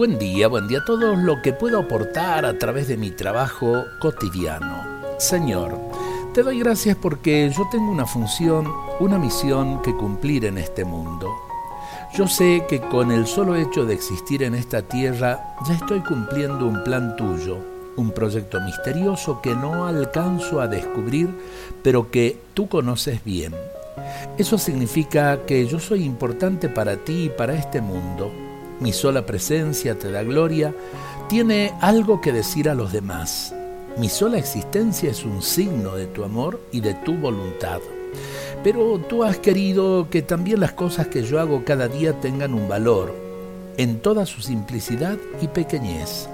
Buen día, buen día a todos lo que puedo aportar a través de mi trabajo cotidiano. Señor, te doy gracias porque yo tengo una función, una misión que cumplir en este mundo. Yo sé que con el solo hecho de existir en esta tierra ya estoy cumpliendo un plan tuyo, un proyecto misterioso que no alcanzo a descubrir, pero que tú conoces bien. Eso significa que yo soy importante para ti y para este mundo. Mi sola presencia te da gloria, tiene algo que decir a los demás. Mi sola existencia es un signo de tu amor y de tu voluntad. Pero tú has querido que también las cosas que yo hago cada día tengan un valor, en toda su simplicidad y pequeñez.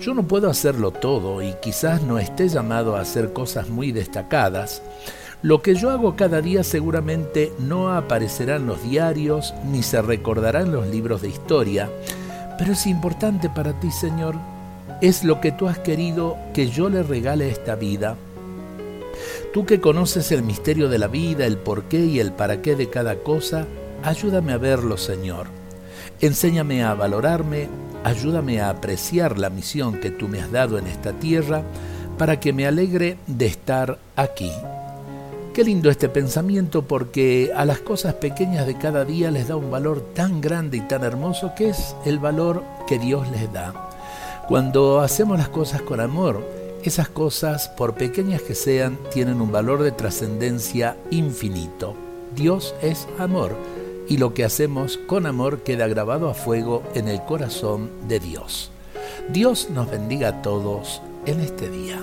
Yo no puedo hacerlo todo y quizás no esté llamado a hacer cosas muy destacadas, lo que yo hago cada día seguramente no aparecerá en los diarios ni se recordará en los libros de historia, pero es importante para ti, Señor. Es lo que tú has querido que yo le regale esta vida. Tú que conoces el misterio de la vida, el porqué y el para qué de cada cosa, ayúdame a verlo, Señor. Enséñame a valorarme, ayúdame a apreciar la misión que tú me has dado en esta tierra para que me alegre de estar aquí. Qué lindo este pensamiento porque a las cosas pequeñas de cada día les da un valor tan grande y tan hermoso que es el valor que Dios les da. Cuando hacemos las cosas con amor, esas cosas, por pequeñas que sean, tienen un valor de trascendencia infinito. Dios es amor y lo que hacemos con amor queda grabado a fuego en el corazón de Dios. Dios nos bendiga a todos en este día.